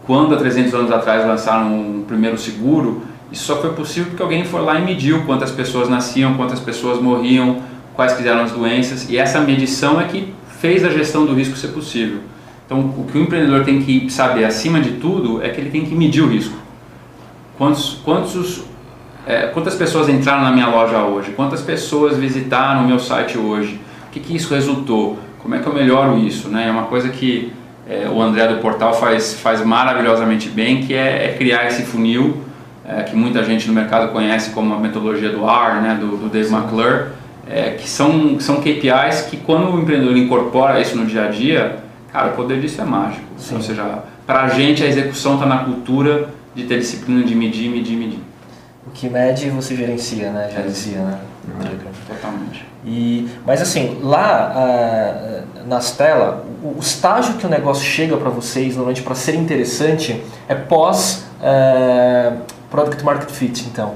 Speaker 4: quando há 300 anos atrás lançaram o um primeiro seguro, isso só foi possível porque alguém foi lá e mediu quantas pessoas nasciam, quantas pessoas morriam, quais que eram as doenças. E essa medição é que fez a gestão do risco ser possível. Então, o que o empreendedor tem que saber, acima de tudo, é que ele tem que medir o risco. Quantos, quantos, é, quantas pessoas entraram na minha loja hoje? Quantas pessoas visitaram o meu site hoje? O que, que isso resultou? Como é que eu melhoro isso? Né? É uma coisa que é, o André do Portal faz, faz maravilhosamente bem, que é, é criar esse funil, é, que muita gente no mercado conhece como a metodologia do R, né, do, do Dave McClure, é, que são, são KPIs que quando o empreendedor incorpora isso no dia a dia, Cara, o poder disso é mágico. Sim. Ou seja, para a gente a execução está na cultura de ter disciplina de medir, medir, medir.
Speaker 3: Que mede você gerencia, né? Já dizia, né?
Speaker 4: Totalmente.
Speaker 3: E, mas assim, lá uh, nas telas, o, o, estágio que o negócio chega para vocês, normalmente para ser interessante, é pós uh, Product Market Fit, então,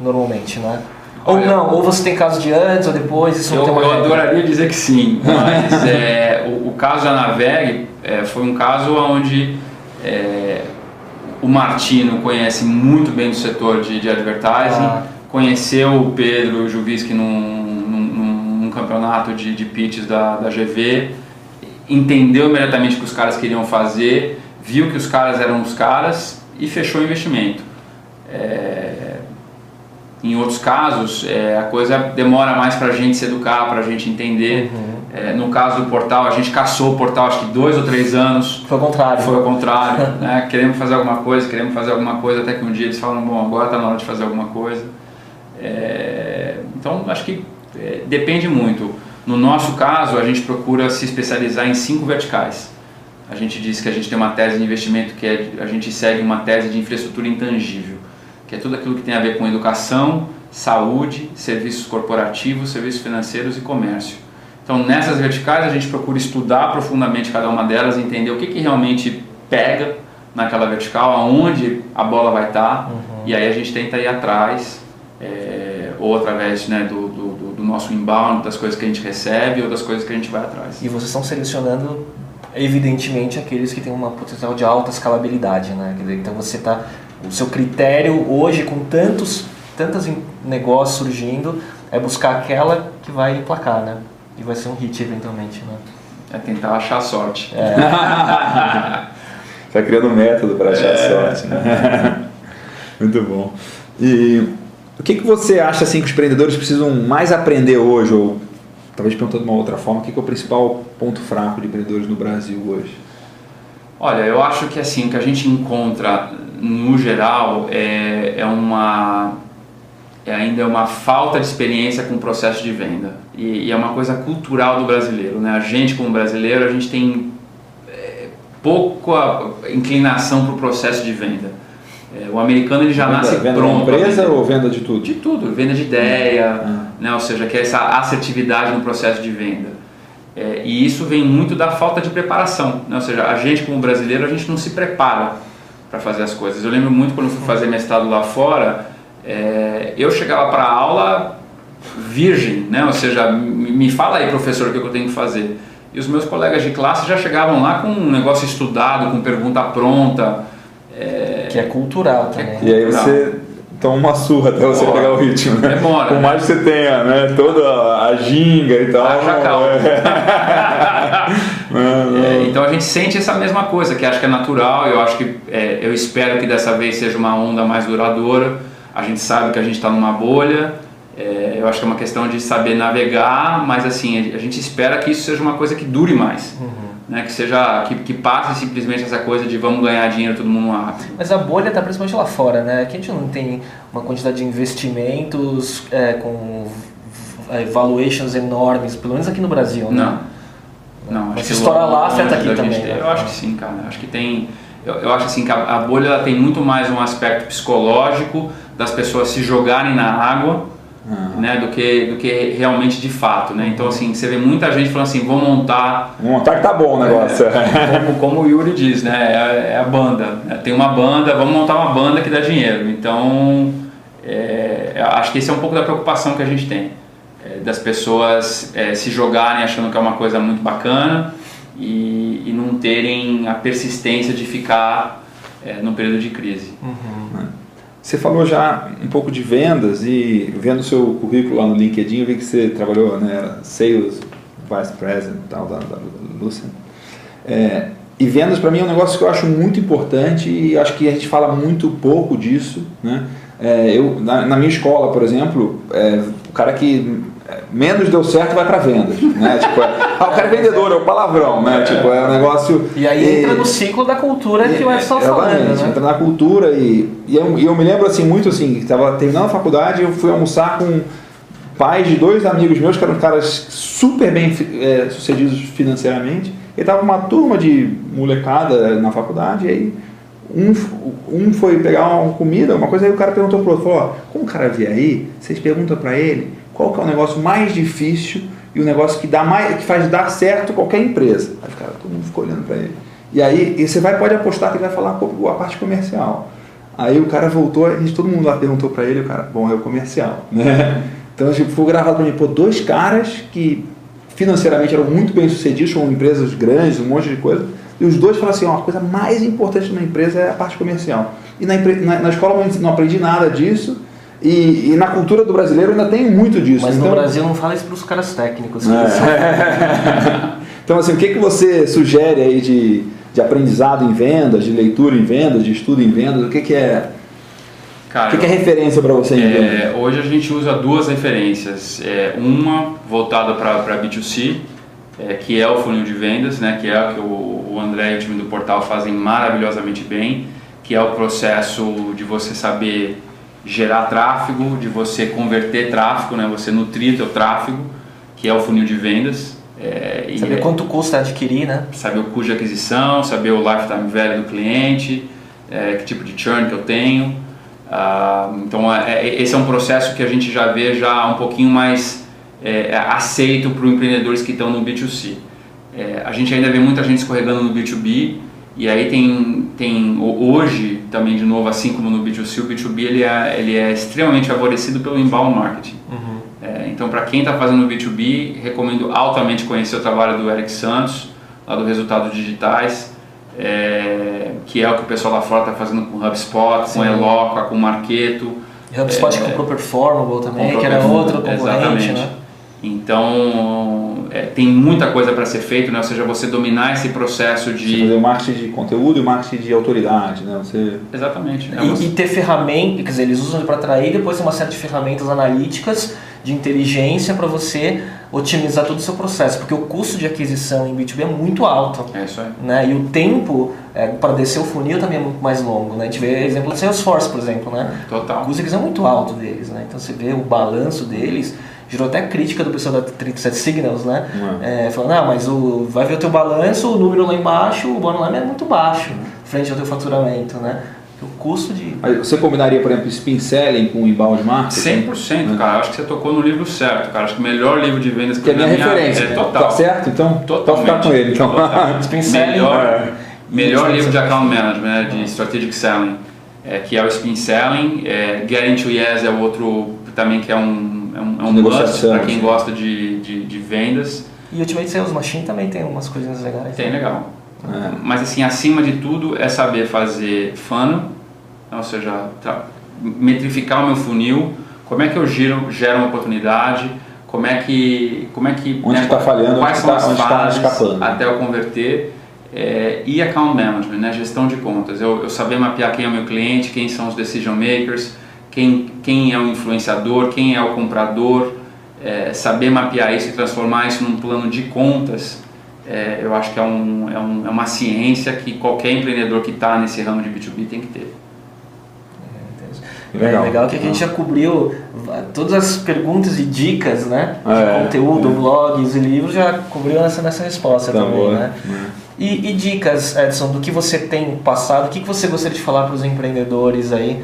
Speaker 3: normalmente, né? Ou Olha, não, ou você tem caso de antes ou depois, isso
Speaker 4: eu,
Speaker 3: não tem
Speaker 4: uma Eu adoraria dizer que sim, mas [LAUGHS] é, o, o, caso da Naveg é, foi um caso onde é, o Martino conhece muito bem do setor de, de advertising, ah. conheceu o Pedro Juvisque num, num, num, campeonato de, de pitches da, da GV, entendeu imediatamente o que os caras queriam fazer, viu que os caras eram os caras e fechou o investimento. É, em outros casos, é, a coisa demora mais para a gente se educar, para a gente entender. Uhum. É, no caso do portal, a gente caçou o portal acho que dois ou três anos.
Speaker 3: Foi ao contrário.
Speaker 4: Foi ao contrário. né? [LAUGHS] Queremos fazer alguma coisa, queremos fazer alguma coisa, até que um dia eles falam, bom, agora está na hora de fazer alguma coisa. É, então, acho que é, depende muito. No nosso caso, a gente procura se especializar em cinco verticais. A gente diz que a gente tem uma tese de investimento que é, a gente segue uma tese de infraestrutura intangível que é tudo aquilo que tem a ver com educação, saúde, serviços corporativos, serviços financeiros e comércio. Então, nessas verticais, a gente procura estudar profundamente cada uma delas, entender o que, que realmente pega naquela vertical, aonde a bola vai estar, uhum. e aí a gente tenta ir atrás, é, ou através né, do, do, do, nosso inbound, das coisas que a gente recebe, ou das coisas que a gente vai atrás.
Speaker 3: E vocês estão selecionando, evidentemente, aqueles que têm uma potencial de alta escalabilidade, né? Então você está o seu critério hoje com tantos tantos negócios surgindo é buscar aquela que vai emplacar, né? E vai ser um hit eventualmente, né?
Speaker 4: É tentar achar sorte.
Speaker 2: É. Está [LAUGHS] criando um método para achar é. sorte, né? [LAUGHS] Muito bom. E o que, que você acha assim que os empreendedores precisam mais aprender hoje ou talvez perguntando de uma outra forma, o que, que é o principal ponto fraco de empreendedores no Brasil hoje?
Speaker 4: Olha, eu acho que assim, que a gente encontra no geral é, é uma ainda é uma falta de experiência com o processo de venda e, e, é uma coisa cultural do brasileiro, né? A gente como brasileiro a gente tem é, pouca inclinação para o processo de venda. É, o americano ele já
Speaker 2: venda,
Speaker 4: nasce
Speaker 2: venda
Speaker 4: pronto.
Speaker 2: Venda empresa ou venda de tudo?
Speaker 4: De tudo, venda de ideia, ah. né? Ou seja, que é essa assertividade no processo de venda. É, e isso vem muito da falta de preparação, né? ou seja, a gente como brasileiro a gente não se prepara para fazer as coisas. Eu lembro muito quando fui fazer mestrado lá fora, é, eu chegava para a aula virgem, né? ou seja, me fala aí professor o que eu tenho que fazer. E os meus colegas de classe já chegavam lá com um negócio estudado, com pergunta pronta.
Speaker 3: É, que é cultural é também.
Speaker 2: É. E aí você toma uma surra até você pegar o ritmo. Né?
Speaker 4: Demora.
Speaker 2: Por mais que você tenha né, toda a ginga e tal.
Speaker 4: Haja calma. [LAUGHS] É. é, então a gente sente essa mesma coisa, que acho que é natural, eu acho que é, eu espero que dessa vez seja uma onda mais duradoura. A gente sabe que a gente está numa bolha, é, eu acho que é uma questão de saber navegar, mas assim, a gente espera que isso seja uma coisa que dure mais. Uhum né, que seja que, que passe simplesmente essa coisa de vamos ganhar dinheiro todo mundo rápido.
Speaker 3: Mas a bolha está principalmente lá fora, né? Aqui a gente não tem uma quantidade de investimentos é, com valuations enormes, pelo menos aqui no Brasil,
Speaker 4: né? Não. Não,
Speaker 3: Mas se estoura lá, afeta aqui também.
Speaker 4: Né? Eu acho que sim, cara. Acho que tem. Eu, eu acho assim que a, a bolha tem muito mais um aspecto psicológico das pessoas se jogarem na água
Speaker 2: Ah.
Speaker 4: né, do, que, do que realmente de fato. Né? Então, assim, você vê muita gente falando assim, vou montar
Speaker 2: Vamos montar que tá bom o negócio.
Speaker 4: como, como o Yuri diz, né? É, é a banda. né? Tem uma banda, vamos montar uma banda que dá dinheiro. Então, é, acho que esse é um pouco da preocupação que a gente tem. é, das pessoas é, se jogarem achando que é uma coisa muito bacana e, e não terem a persistência de ficar é, no período de crise.
Speaker 2: Você falou já um pouco de vendas e vendo o seu currículo lá no LinkedIn, eu vi que você trabalhou, né, Sales Vice President tal, da, da. É, e vendas para mim é um negócio que eu acho muito importante e acho que a gente fala muito pouco disso, né? É, eu, na, na minha escola, por exemplo, é, o cara que menos deu certo vai para vendas, né? [LAUGHS] Tipo, é, ah, o cara é vendedor, é o palavrão, né? Tipo, é um negócio...
Speaker 3: E aí entra no ciclo da cultura que o Edson tá falando, né?
Speaker 2: entra na cultura e, e eu, e eu me lembro assim muito assim, estava terminando a faculdade eu fui almoçar com pais de dois amigos meus que eram caras super bem é, sucedidos financeiramente e tava uma turma de molecada na faculdade e aí um, um foi pegar uma comida, uma coisa, aí o cara perguntou pro outro, falou, ó, como o cara vier aí, vocês perguntam para ele qual que é o negócio mais difícil e o negócio que dá mais, que faz dar certo qualquer empresa. Aí cara, todo mundo ficou olhando para ele. E aí, e você vai, pode apostar que ele vai falar a parte comercial. Aí o cara voltou, a gente, todo mundo lá perguntou para ele, o cara, bom, é o comercial, [LAUGHS] né? Então, tipo, foi gravado para mim, pô, dois caras que financeiramente eram muito bem sucedidos, com empresas grandes, um monte de coisa, e os dois falaram assim, ó, a coisa mais importante uma empresa é a parte comercial. E na, na, na escola não aprendi nada disso, e, e na cultura do brasileiro ainda tem muito disso.
Speaker 3: Mas
Speaker 2: então,
Speaker 3: no Brasil não fala isso pros caras técnicos.
Speaker 2: É. [LAUGHS] então, assim, o que, que você sugere aí de, de aprendizado em vendas, de leitura em vendas, de estudo em vendas? O que, que é, o
Speaker 4: Cara,
Speaker 2: que, que é referência para você?
Speaker 4: É, hoje a gente usa duas referências. É, uma voltada para B2C, é, que é o funil de vendas, né, que é o que o, o André e o time do portal fazem maravilhosamente bem, que é o processo de você saber gerar tráfego, de você converter tráfego, né, você nutrir teu tráfego, que é o funil de vendas. É,
Speaker 3: Saber
Speaker 4: é-
Speaker 3: quanto custa adquirir, né?
Speaker 4: saber o custo de aquisição, saber o lifetime value do cliente, é, que tipo de churn que eu tenho. Ah, então, é- é- esse é um processo que a gente já vê já um pouquinho mais aceito para os empreendedores que estão no B2C. É, a gente ainda vê muita gente escorregando no B2B e aí tem, tem hoje também de novo assim como no B2C o B2B ele é, ele é extremamente favorecido pelo inbound marketing é, então, para quem está fazendo B2B, recomendo altamente conhecer o trabalho do Eric Santos, lá do Resultados Digitais, é, que é o que o pessoal lá fora está fazendo com o HubSpot, com
Speaker 3: Sim.
Speaker 4: o Eloqua, com o Marketo.
Speaker 3: E HubSpot
Speaker 4: É,
Speaker 3: comprou Performable também, que era outro concorrente,
Speaker 4: Exatamente.
Speaker 3: né?
Speaker 4: Então, é, tem muita coisa para ser feito, né? ou seja, você dominar esse processo
Speaker 2: Você
Speaker 4: de...
Speaker 2: fazer o marketing de conteúdo e o marketing de autoridade, né? Você...
Speaker 4: Exatamente. né?
Speaker 3: E,
Speaker 4: Você-
Speaker 3: e ter ferramentas, quer dizer, eles usam para atrair, depois uma série de ferramentas analíticas de inteligência para você otimizar todo o seu processo, porque o custo de aquisição em B2B é muito alto.
Speaker 4: É isso aí.
Speaker 3: Né? E o tempo para descer o funil também é muito mais longo. Né? A gente vê exemplo do Salesforce, por exemplo. Né? O
Speaker 4: Total.
Speaker 3: custo de aquisição é muito alto deles. Né? Então você vê o balanço deles, gerou até crítica do pessoal da 37 Signals, né? É, falando, ah, mas o, vai ver o teu balanço, o número lá embaixo, o bottom line é muito baixo, frente ao teu faturamento. Né? O custo de...
Speaker 2: Você combinaria, por exemplo, spin selling com inbound marketing?
Speaker 4: 100%, cara. Acho que você tocou no livro certo, cara. Acho que o melhor livro de vendas
Speaker 2: Que é a minha
Speaker 4: na
Speaker 2: referência.
Speaker 4: É total.
Speaker 2: Tá certo? Então, pode ficar com ele. Então.
Speaker 4: Total. [LAUGHS]
Speaker 3: Spin selling,
Speaker 4: melhor,
Speaker 3: é.
Speaker 4: melhor livro de account management, né, de strategic selling, é, que é o spin selling. É, Getting to Yes é o outro também que é um, é um, é um must para quem gosta de, de, de vendas.
Speaker 3: E Ultimate Sales Machine também tem umas coisinhas legais.
Speaker 4: Tem
Speaker 3: né?
Speaker 4: legal.
Speaker 2: É.
Speaker 4: Mas assim, acima de tudo é saber fazer funnel, ou seja, metrificar o meu funil, como é que eu giro, gero uma oportunidade, como é que... Como é que
Speaker 2: Onde que tá falhando,
Speaker 4: quais
Speaker 2: onde
Speaker 4: são
Speaker 2: tá-
Speaker 4: as
Speaker 2: onde tá
Speaker 4: fases
Speaker 2: escapando.
Speaker 4: até eu converter. é, e account management, né, gestão de contas. Eu, eu saber mapear quem é o meu cliente, quem são os decision makers, quem, quem é o influenciador, quem é o comprador, é, saber mapear isso e transformar isso num plano de contas, é, eu acho que é, um, é, um, é uma ciência que qualquer empreendedor que está nesse ramo de B2B tem que ter.
Speaker 2: Legal.
Speaker 3: É legal que a gente já cobriu todas as perguntas e dicas, né? De
Speaker 2: É,
Speaker 3: conteúdo,
Speaker 2: é.
Speaker 3: blogs e livros, já cobriu nessa, nessa resposta
Speaker 2: Tá
Speaker 3: também, né? E, e dicas, Edson, do que você tem passado, o que que você gostaria de falar para os empreendedores aí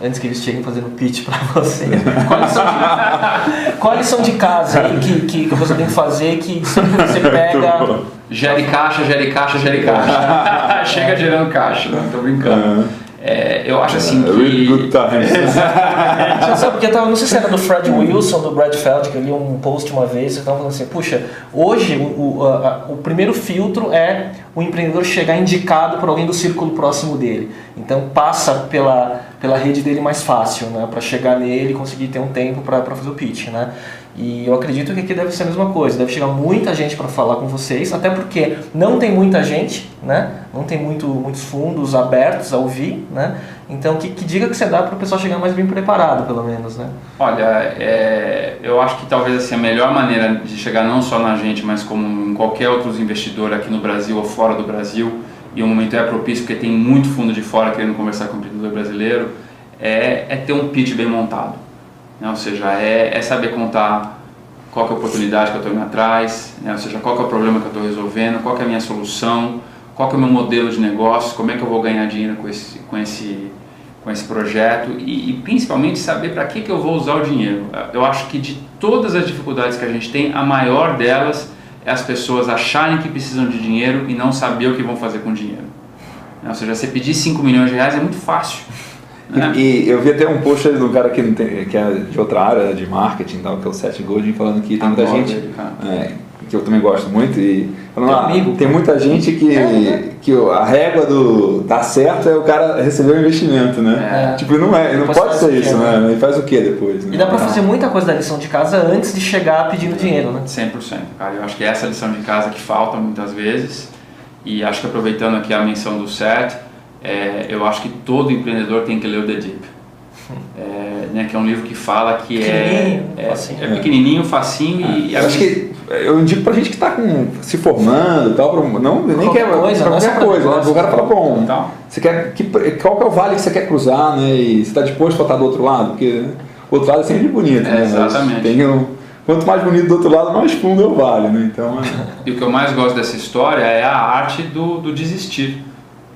Speaker 3: antes que eles cheguem fazendo pitch para você. [LAUGHS] Qual a lição de, [LAUGHS] qual a lição de casa aí que, que, que você tem que fazer que sempre que você [LAUGHS] pega.
Speaker 4: Gere caixa, gere caixa, gere caixa. Chega gerando caixa, não tô brincando. É, eu acho assim que.
Speaker 2: Really good times. [LAUGHS]
Speaker 3: Não sabe, porque eu tava, não sei se era do Fred Wilson, do Brad Feld, que eu li um post uma vez, você tava falando assim, puxa, hoje o, o, a- o primeiro filtro é o empreendedor chegar indicado por alguém do círculo próximo dele. Então passa pela, pela rede dele mais fácil, né? Para chegar nele e conseguir ter um tempo para fazer o pitch, né? E eu acredito que aqui deve ser a mesma coisa, deve chegar muita gente para falar com vocês, até porque não tem muita gente, né? Não tem muito, muitos fundos abertos a ouvir, né? Então, que, que dica que você dá para o pessoal chegar mais bem preparado, pelo menos, né?
Speaker 4: Olha, é, eu acho que talvez assim, a melhor maneira de chegar não só na gente, mas como em qualquer outro investidor aqui no Brasil ou fora do Brasil, e o momento é propício porque tem muito fundo de fora querendo conversar com o empreendedor brasileiro, é, é ter um pitch bem montado. Né? Ou seja, é, é saber contar qual é a oportunidade que eu estou indo atrás, né? ou seja, qual é o problema que eu estou resolvendo, qual é a minha solução, qual é o meu modelo de negócio, como é que eu vou ganhar dinheiro com esse, com esse, com esse projeto e, e principalmente saber para que, que eu vou usar o dinheiro. Eu acho que de todas as dificuldades que a gente tem, a maior delas é as pessoas acharem que precisam de dinheiro e não saber o que vão fazer com o dinheiro. Ou seja, você pedir 5 milhões de reais é muito fácil. Né?
Speaker 2: E, e eu vi até um post aí de um cara que, não tem, que é de outra área, de marketing tal, que é o Seth Godin, falando que tem muita
Speaker 4: Adoro
Speaker 2: gente, é, que eu também gosto muito, e falando, ah,
Speaker 3: amigo.
Speaker 2: tem muita gente que, que a régua do dar certo é o cara receber o investimento, né?
Speaker 3: É.
Speaker 2: Tipo, não é, não pode ser isso,
Speaker 3: né?
Speaker 2: né? E faz o que depois? Né?
Speaker 3: E dá para fazer muita coisa da lição de casa antes de chegar pedindo dinheiro, né?
Speaker 4: 100%, cara. Eu acho que essa é a lição de casa que falta muitas vezes. E acho que aproveitando aqui a menção do Seth, é, eu acho que todo empreendedor tem que ler o The Deep. [LAUGHS] É, né, que é um livro que fala que é,
Speaker 3: Pequenininho,
Speaker 4: é,
Speaker 3: facinho.
Speaker 4: é pequenininho, facinho e
Speaker 2: Eu acho que eu indico pra gente que tá com, se formando e tal, pra, não, nem
Speaker 3: Qualquer
Speaker 2: quer
Speaker 3: coisa, é
Speaker 2: qualquer coisa, né? O cara fala, bom,
Speaker 4: Então.
Speaker 2: você quer, que, qual que é o vale que você quer cruzar, né? E você está disposto a estar do outro lado? Porque o outro lado é sempre bonito,
Speaker 4: É,
Speaker 2: né? Mas
Speaker 4: exatamente.
Speaker 2: Tem um, quanto mais bonito do outro lado, mais fundo é o vale, né? Então, é, [LAUGHS]
Speaker 4: E o que eu mais gosto dessa história é a arte do, do desistir.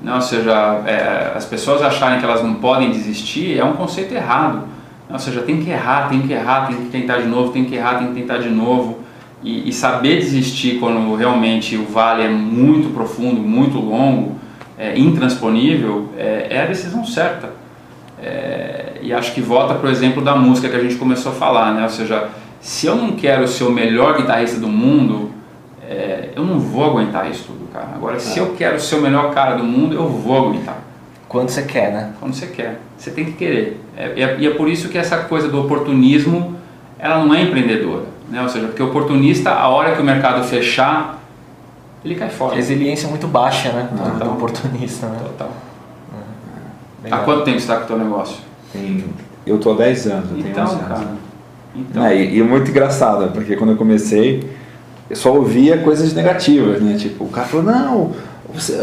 Speaker 4: Né? Ou seja, é, as pessoas acharem que elas não podem desistir é um conceito errado. Ou seja, tem que errar, tem que errar, tem que tentar de novo, tem que errar, tem que tentar de novo. E, e saber desistir quando realmente o vale é muito profundo, muito longo, é, intransponível, é, é a decisão certa. É, e acho que volta para o exemplo da música que a gente começou a falar, né? Ou seja, se eu não quero ser o melhor guitarrista do mundo, é, eu não vou aguentar isso tudo, cara. Agora, se eu quero ser o melhor cara do mundo, eu vou aguentar.
Speaker 3: Quando você quer, né?
Speaker 4: Quando você quer, você tem que querer. É, e, é, e é por isso que essa coisa do oportunismo, ela não é empreendedora, né? Ou seja, porque o oportunista, a hora que o mercado fechar, ele cai fora.
Speaker 3: Resiliência muito baixa, né? Do,
Speaker 4: Total.
Speaker 3: do oportunista, né?
Speaker 4: Total. Há
Speaker 3: Legal.
Speaker 4: quanto tempo você está com o teu negócio?
Speaker 2: tem, eu tô há 10 anos, eu tenho
Speaker 4: Então,
Speaker 2: 11 anos.
Speaker 4: cara. Então,
Speaker 2: É, e, e é muito engraçado, porque quando eu comecei, eu só ouvia coisas negativas, né? Tipo, o cara falou, não, você,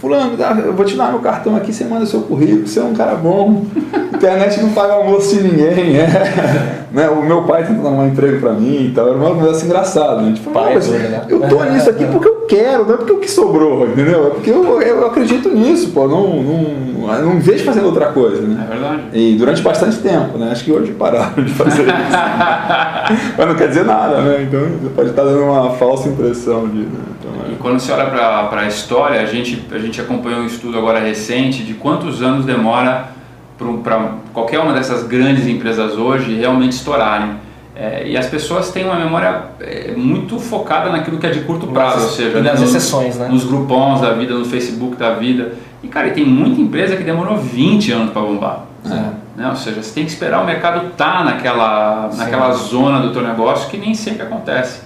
Speaker 2: fulano, dá- eu vou te dar meu cartão aqui, você manda seu currículo, você é um cara bom, internet não paga almoço de ninguém, é. [LAUGHS] né? O meu pai tentando dar um emprego pra mim e tal, era uma conversa engraçada, né? Tipo,
Speaker 3: Pai dele, né?
Speaker 2: eu tô nisso aqui porque eu quero, não é porque o que sobrou, entendeu? É porque eu, eu acredito nisso, pô, não, não, não vejo fazendo outra coisa, né?
Speaker 4: é verdade.
Speaker 2: E durante bastante tempo, né? Acho que hoje pararam de fazer isso. [LAUGHS] Mas não quer dizer nada, né? Então você pode estar dando uma falsa impressão de. Né?
Speaker 4: E quando você olha para a história, a gente, a gente acompanhou um estudo agora recente de quantos anos demora para qualquer uma dessas grandes empresas hoje realmente estourarem. É, e as pessoas têm uma memória é, muito focada naquilo que é de curto prazo, ou seja,
Speaker 3: E nas
Speaker 4: nos-
Speaker 3: exceções, né?
Speaker 4: nos grupons da vida, no Facebook da vida. E cara, e tem muita empresa que demorou 20 anos para bombar. Né? Ou seja, você tem que esperar o mercado estar naquela, naquela zona do teu negócio que nem sempre acontece.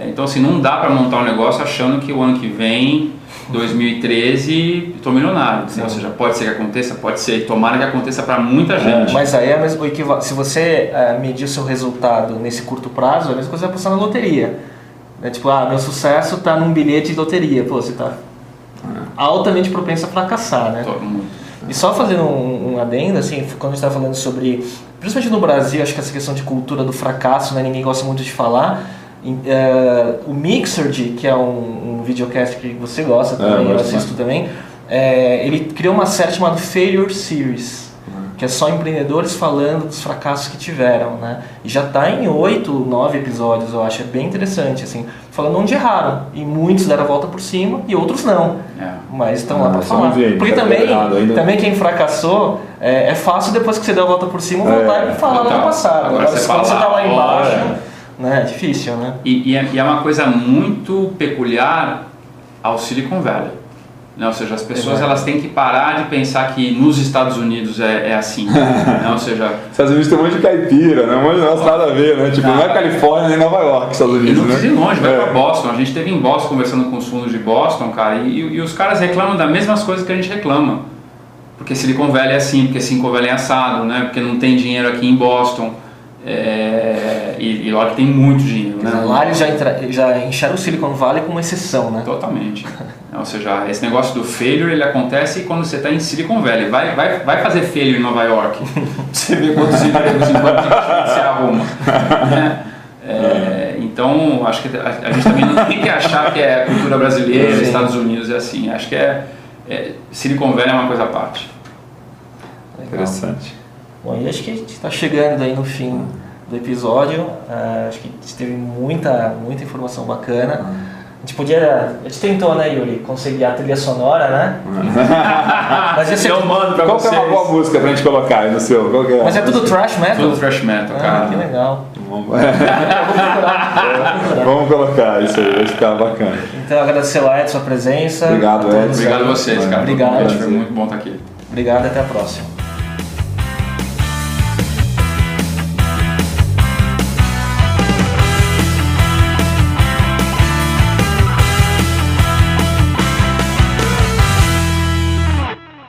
Speaker 4: É, então assim, não dá para montar um negócio achando que o ano que vem, 2013, estou milionário. né? Ou seja, pode ser que aconteça, pode ser. Tomara que aconteça para muita gente.
Speaker 3: Mas aí é mesmo, o equiva- se você eh, medir o seu resultado nesse curto prazo, é a mesma coisa que apostar na loteria. É tipo, ah, meu sucesso está num bilhete de loteria. Pô, você está altamente propenso a fracassar, né?
Speaker 4: Todo mundo.
Speaker 3: E só fazendo um, um adendo, assim, quando a gente está falando sobre, principalmente no Brasil, acho que essa questão de cultura do fracasso, né, ninguém gosta muito de falar. Eh, o Mixergy, que é um, um videocast que você gosta
Speaker 2: É,
Speaker 3: também,
Speaker 2: eu
Speaker 3: eu assisto também, eh, ele criou uma série chamada Failure Series. que é só empreendedores falando dos fracassos que tiveram, né? E já está em oito, nove episódios, eu acho, é bem interessante, assim, falando onde erraram. E muitos deram a volta por cima e outros não.
Speaker 4: É.
Speaker 3: Mas estão lá
Speaker 2: Ah,
Speaker 3: para
Speaker 2: só
Speaker 3: falar.
Speaker 2: vi,
Speaker 3: Porque
Speaker 2: tá
Speaker 3: também,
Speaker 2: errado
Speaker 3: também quem fracassou, é, é fácil depois que você deu a volta por cima voltar
Speaker 2: É.
Speaker 3: e falar lá
Speaker 4: Então,
Speaker 3: no passado.
Speaker 4: agora
Speaker 3: Agora,
Speaker 4: você
Speaker 3: quando você está lá embaixo,
Speaker 4: ó,
Speaker 3: né? É difícil, né?
Speaker 4: E, e é, e é uma coisa muito peculiar ao Silicon Valley. Né? Ou seja, as pessoas
Speaker 3: Exato.
Speaker 4: elas têm que parar de pensar que nos Estados Unidos é, é assim. né? [LAUGHS] Ou seja,
Speaker 2: Estados Unidos tem um monte de caipira, né? Um monte de nossa, nada a ver, né? Tipo, não é. Califórnia nem Nova York, Estados
Speaker 4: e
Speaker 2: Unidos,
Speaker 4: não precisa ir
Speaker 2: né?
Speaker 4: longe, vai
Speaker 2: É.
Speaker 4: para Boston. A gente esteve em Boston conversando com os fundos de Boston, cara, e, e os caras reclamam das mesmas coisas que a gente reclama. Porque Silicon Valley é assim, porque Silicon Valley é assado, né? Porque não tem dinheiro aqui em Boston. É, e, e lá que tem muito dinheiro, né?
Speaker 3: Lá eles já, entra, já enxergam o Silicon Valley como exceção, né?
Speaker 4: Totalmente. [LAUGHS] Ou seja, esse negócio do failure ele acontece quando você está em Silicon Valley. Vai, vai, vai fazer failure em Nova York. [LAUGHS] Você vê quantos empregos enquanto você arruma. né? É, então, acho que a, a gente também não tem que achar que é a cultura brasileira,
Speaker 3: Sim.
Speaker 4: Estados Unidos é assim. Acho que é, é Silicon Valley é uma coisa à parte.
Speaker 3: Legal.
Speaker 2: Interessante.
Speaker 3: Bom, e acho que a gente está chegando aí no fim do episódio. Ah, acho que a gente teve muita, muita informação bacana. A gente podia. A gente tentou, né, Yuri, conseguir a trilha sonora, né? [LAUGHS] Mas, ia ser,
Speaker 4: eu mando pra
Speaker 2: Qual que é
Speaker 4: vocês.
Speaker 2: uma boa música pra gente colocar aí no seu? Qual que é?
Speaker 3: mas é tudo trash metal?
Speaker 4: Tudo thrash metal,
Speaker 3: Ah,
Speaker 4: cara.
Speaker 3: que legal.
Speaker 2: Vamos- [LAUGHS] colocar isso aí, vai ficar bacana.
Speaker 3: Então, agradecer Edson a presença.
Speaker 2: Obrigado, Edson.
Speaker 4: Obrigado a vocês, cara.
Speaker 3: Obrigado.
Speaker 4: Foi muito bom estar aqui.
Speaker 3: Obrigado e até a próxima.